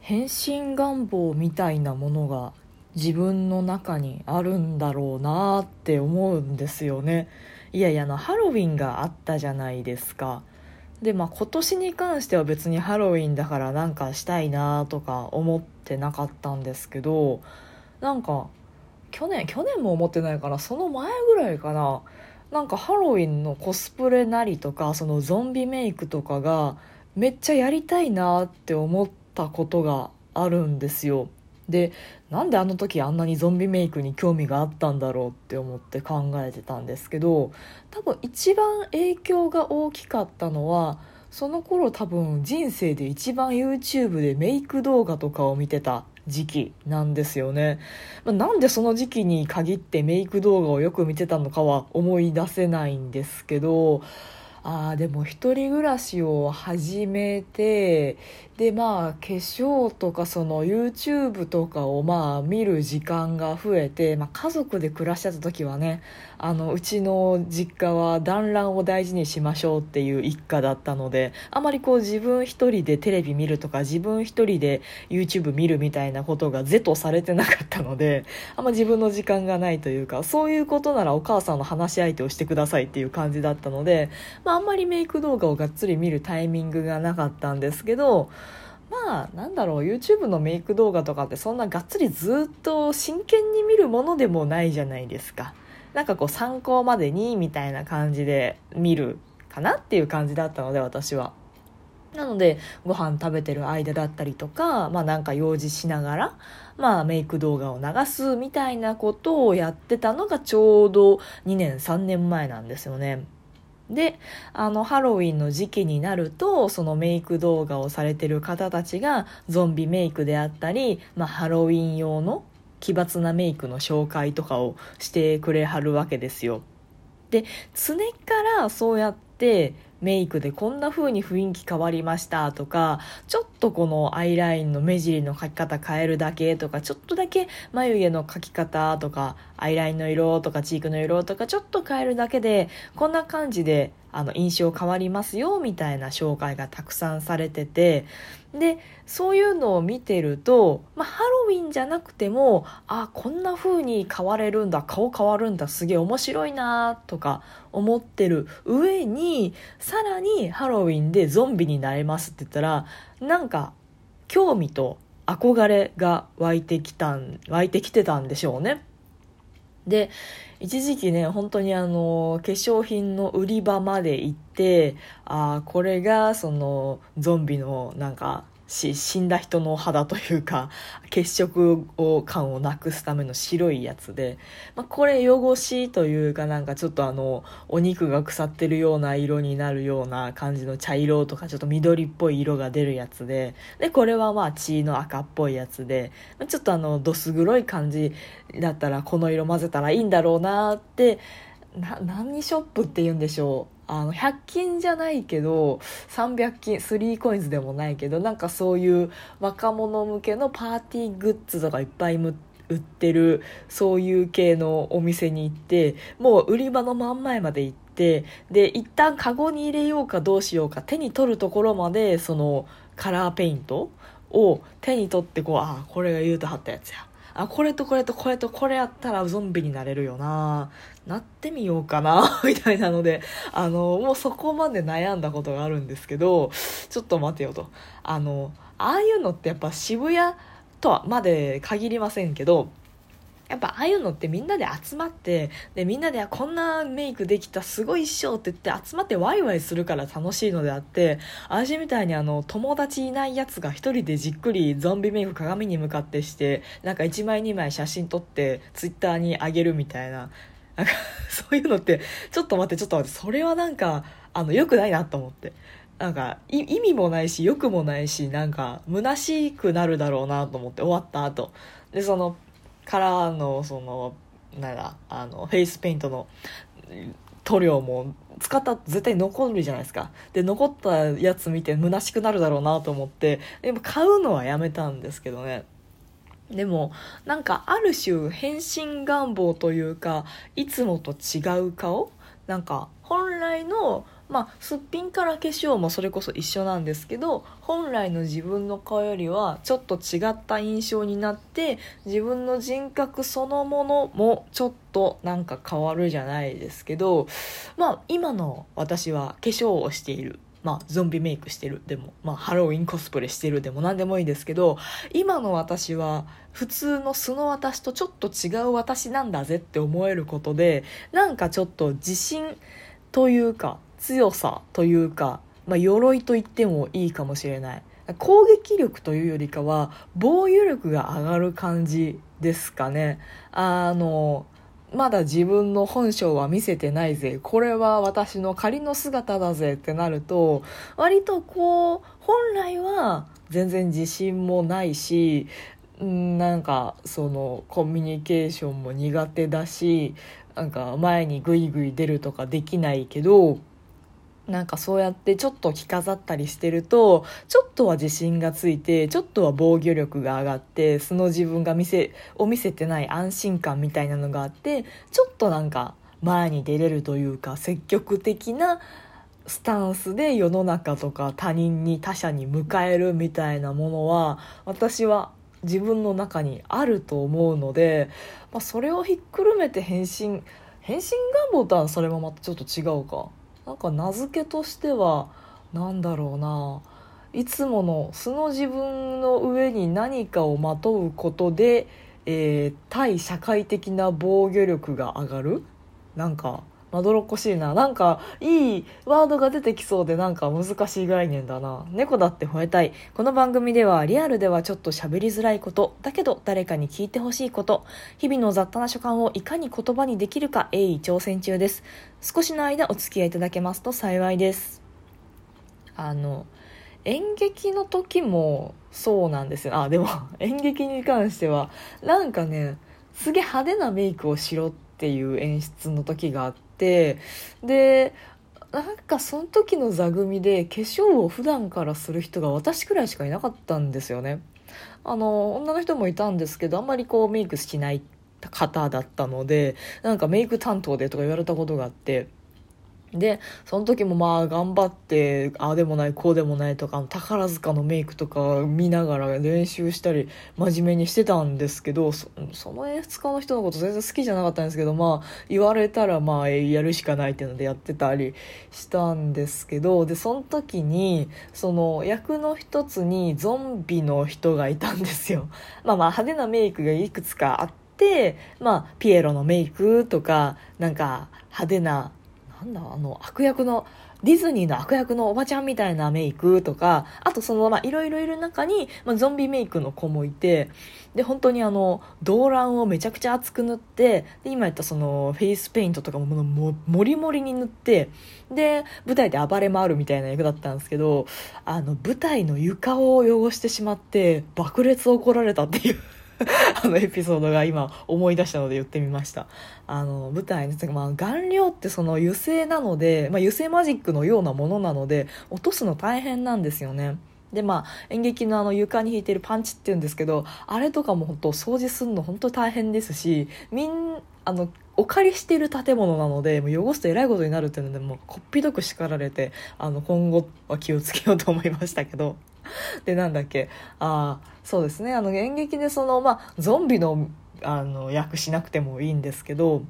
変身願望みたいなものが自分の中にあるんだろうなって思うんですよね。いやいやのハロウィンがあったじゃないですか。でまあ今年に関しては別にハロウィンだからなんかしたいなとか思ってなかったんですけどなんか去年去年も思ってないからその前ぐらいかな。なんかハロウィンのコスプレなりとかそのゾンビメイクとかがめっちゃやりたいなって思ったことがあるんですよでなんであの時あんなにゾンビメイクに興味があったんだろうって思って考えてたんですけど多分一番影響が大きかったのはその頃多分人生で一番 YouTube でメイク動画とかを見てた時期なんですよね。まなんでその時期に限ってメイク動画をよく見てたのかは思い出せないんですけど、ああでも一人暮らしを始めてでまあ化粧とかその YouTube とかをまあ見る時間が増えて、まあ、家族で暮らしてた時はねあのうちの実家は団らんを大事にしましょうっていう一家だったのであまりこう自分一人でテレビ見るとか自分一人で YouTube 見るみたいなことが是とされてなかったのであんま自分の時間がないというかそういうことならお母さんの話し相手をしてくださいっていう感じだったので、まあ、あんまりメイク動画をがっつり見るタイミングがなかったんですけどまあなんだろう YouTube のメイク動画とかってそんながっつりずっと真剣に見るものでもないじゃないですかなんかこう参考までにみたいな感じで見るかなっていう感じだったので私はなのでご飯食べてる間だったりとか、まあなんか用事しながら、まあメイク動画を流すみたいなことをやってたのがちょうど2年3年前なんですよね。であのハロウィンの時期になるとそのメイク動画をされてる方たちがゾンビメイクであったり、まあ、ハロウィン用の奇抜なメイクの紹介とかをしてくれはるわけですよ。で常からそうやってメイクでこんな風に雰囲気変わりましたとかちょっとこのアイラインの目尻の描き方変えるだけとかちょっとだけ眉毛の描き方とかアイラインの色とかチークの色とかちょっと変えるだけでこんな感じであの印象変わりますよみたいな紹介がたくさんされててでそういうのを見てると、まあ、ハロウィンじゃなくてもあこんな風に変われるんだ顔変わるんだすげえ面白いなとか思ってる上にさらにハロウィンでゾンビになれますって言ったらなんか興味と憧れが湧いてきたん湧いてきてたんでしょうね。で一時期ね本当にあの化粧品の売り場まで行ってあこれがそのゾンビのなんかし死んだ人の肌というか 血色を感をなくすための白いやつで、まあ、これ汚しというかなんかちょっとあのお肉が腐ってるような色になるような感じの茶色とかちょっと緑っぽい色が出るやつででこれはまあ血の赤っぽいやつでちょっとあのどす黒い感じだったらこの色混ぜたらいいんだろうなって何ショップって言うんでしょう。あの100均じゃないけど300均 3coins でもないけどなんかそういう若者向けのパーティーグッズとかいっぱい売ってるそういう系のお店に行ってもう売り場の真ん前まで行ってで一旦カゴに入れようかどうしようか手に取るところまでそのカラーペイントを手に取ってこうああこれが言うと貼ったやつや。あこれとこれとこれとこれやったらゾンビになれるよな。なってみようかな。みたいなのであのもうそこまで悩んだことがあるんですけどちょっと待てよと。あのああいうのってやっぱ渋谷とはまで限りませんけどやっぱああいうのってみんなで集まってでみんなでこんなメイクできたすごいっしょって言って集まってワイワイするから楽しいのであって私みたいにあの友達いないやつが一人でじっくりゾンビメイク鏡に向かってしてなんか1枚2枚写真撮ってツイッターにあげるみたいななんか そういうのってちょっと待ってちょっと待ってそれはなんかあの良くないなと思って。なんか意味もないし良くもないしなんか虚しくなるだろうなと思って終わった後でそのからのそのなんだあのフェイスペイントの塗料も使ったら絶対残るじゃないですか。で残ったやつ見て虚しくなるだろうなと思ってでも買うのはやめたんですけどね。でもなんかある種変身願望というかいつもと違う顔？なんか本来のまあすっぴんから化粧もそれこそ一緒なんですけど本来の自分の顔よりはちょっと違った印象になって自分の人格そのものもちょっとなんか変わるじゃないですけどまあ今の私は化粧をしているまあ、ゾンビメイクしてるでも、まあ、ハロウィンコスプレしてるでも何でもいいですけど今の私は普通の素の私とちょっと違う私なんだぜって思えることでなんかちょっと自信というか強さというか、まあ、鎧と言ってもいいかもしれない。攻撃力というよりかは防御力が上がる感じですかね。あのまだ自分の本性は見せてないぜ。これは私の仮の姿だぜってなると割とこう本来は全然自信もないしなんかそのコミュニケーションも苦手だしなんか前にグイグイ出るとかできないけどなんかそうやってちょっと着飾ったりしてるとちょっとは自信がついてちょっとは防御力が上がって素の自分が見せを見せてない安心感みたいなのがあってちょっとなんか前に出れるというか積極的なスタンスで世の中とか他人に他者に迎えるみたいなものは私は自分の中にあると思うので、まあ、それをひっくるめて変身変身願望とはそれもまたちょっと違うか。なんか名付けとしては何だろうな。いつもの素の自分の上に何かをまとうことで、えー、対社会的な防御力が上がる？なんかまどろっこしいな。なんか、いいワードが出てきそうでなんか難しい概念だな。猫だって吠えたい。この番組ではリアルではちょっと喋りづらいこと、だけど誰かに聞いてほしいこと、日々の雑多な所感をいかに言葉にできるか鋭意挑戦中です。少しの間お付き合いいただけますと幸いです。あの、演劇の時もそうなんですよ。あ、でも 演劇に関しては、なんかね、すげえ派手なメイクをしろっていう演出の時があって、てでなんかその時の座組で化粧を普段からする人が私くらいしかいなかったんですよね。あの女の人もいたんですけどあんまりこうメイクしない方だったのでなんかメイク担当でとか言われたことがあってでその時もまあ頑張ってああでもないこうでもないとか宝塚のメイクとか見ながら練習したり真面目にしてたんですけどその演出家の人のこと全然好きじゃなかったんですけどまあ言われたらまあやるしかないっていうのでやってたりしたんですけどでその時にその役の一つにゾンビの人がいたんですよ。まあまあ派手なメイクがいくつかあってまあピエロのメイクとかなんか派手ななんだあの悪役のディズニーの悪役のおばちゃんみたいなメイクとかあとそのままいろいろいる中に、まあ、ゾンビメイクの子もいてで本当にあの動乱をめちゃくちゃ厚く塗ってで今言ったそのフェイスペイントとかもももりもりに塗ってで舞台で暴れ回るみたいな役だったんですけどあの舞台の床を汚してしまって爆裂怒られたっていう。あのエピソードが今思い出したので言ってみました。あの、舞台の、まあ、顔料ってその油性なので、まあ、油性マジックのようなものなので、落とすの大変なんですよね。でまあ演劇のあの床に引いてるパンチっていうんですけどあれとかも本当掃除するの本当大変ですしみんあのお借りしている建物なのでもう汚すとえらいことになるっていうのでもうこっぴどく叱られてあの今後は気をつけようと思いましたけど でなんだっけ。ああそうですね。あの演劇でその、まあ、ゾンビのあの役しなくてもいいんですけど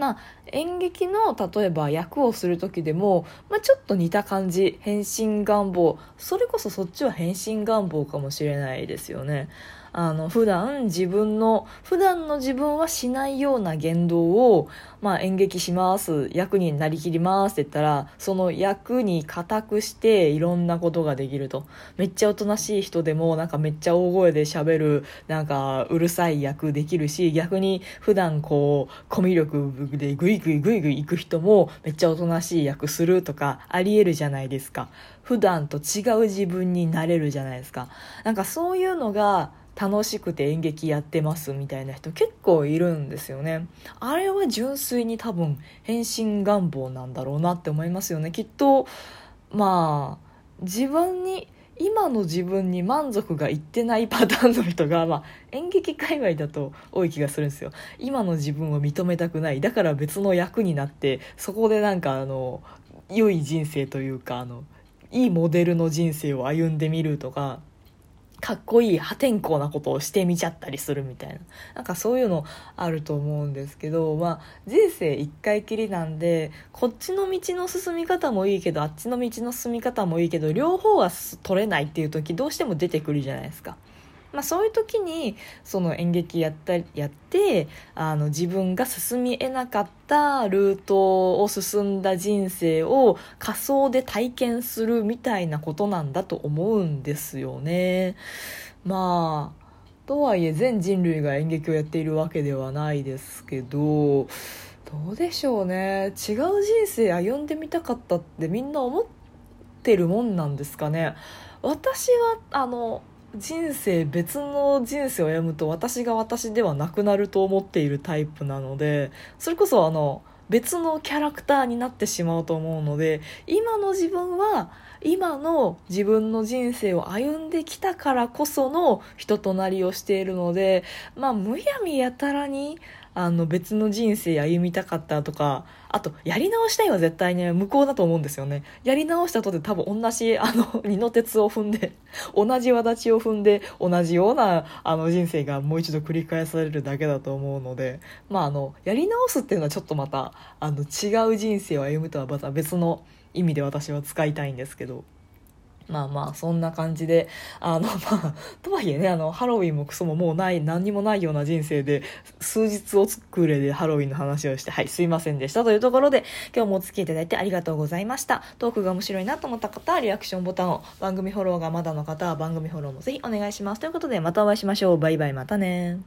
まあ、演劇の例えば役をする時でも、まあ、ちょっと似た感じ。変身願望。それこそそっちは変身願望かもしれないですよね。あの普段自分の普段の自分はしないような言動を、まあ、演劇します役になりきりますって言ったらその役に固くしていろんなことができると。めっちゃおとなしい人でもなんかめっちゃ大声でしゃべるなんかうるさい役できるし逆に普段こうコミュ力でグイグイグイグイ行く人もめっちゃおとなしい役するとかありえるじゃないですか。普段と違う自分になれるじゃないですか。なんかそういうのが楽しくて演劇やってますみたいな人結構いるんですよね。あれは純粋に多分変身願望なんだろうなって思いますよね。きっとまあ自分に今の自分に満足がいってないパターンの人が、まあ、演劇界隈だと多い気がするんですよ。今の自分を認めたくない。だから別の役になってそこでなんかあの良い人生というかあのいいモデルの人生を歩んでみるとかかっこいい破天荒なことをしてみちゃったりするみたいななんかそういうのあると思うんですけどまあ人生一回きりなんでこっちの道の進み方もいいけどあっちの道の進み方もいいけど両方は取れないっていう時どうしても出てくるじゃないですか。まあ、そういう時にその演劇やったやってあの自分が進み得なかったルートを進んだ人生を仮想で体験するみたいなことなんだと思うんですよね。まあとはいえ全人類が演劇をやっているわけではないですけどどうでしょうね違う人生歩んでみたかったってみんな思ってるもんなんですかね私はあの人生別の人生を歩むと私が私ではなくなると思っているタイプなのでそれこそあの別のキャラクターになってしまうと思うので今の自分は今の自分の人生を歩んできたからこその人となりをしているのでまあむやみやたらにあの別の人生歩みたかったとかあとやり直したいは絶対ね無効だと思うんですよねやり直したとで多分同じあの二の鉄を踏んで同じ輪立ちを踏んで同じようなあの人生がもう一度繰り返されるだけだと思うのでまああのやり直すっていうのはちょっとまたあの違う人生を歩むとはまた別の意味で私は使いたいんですけど。まあまあそんな感じであの まあとはいえねあのハロウィンもクソももうない何にもないような人生で数日を作れでハロウィンの話をしてはいすいませんでしたというところで今日もお付き合いいただいてありがとうございました。トークが面白いなと思った方はリアクションボタンを番組フォローがまだの方は番組フォローもぜひお願いします。ということでまたお会いしましょう。バイバイまたね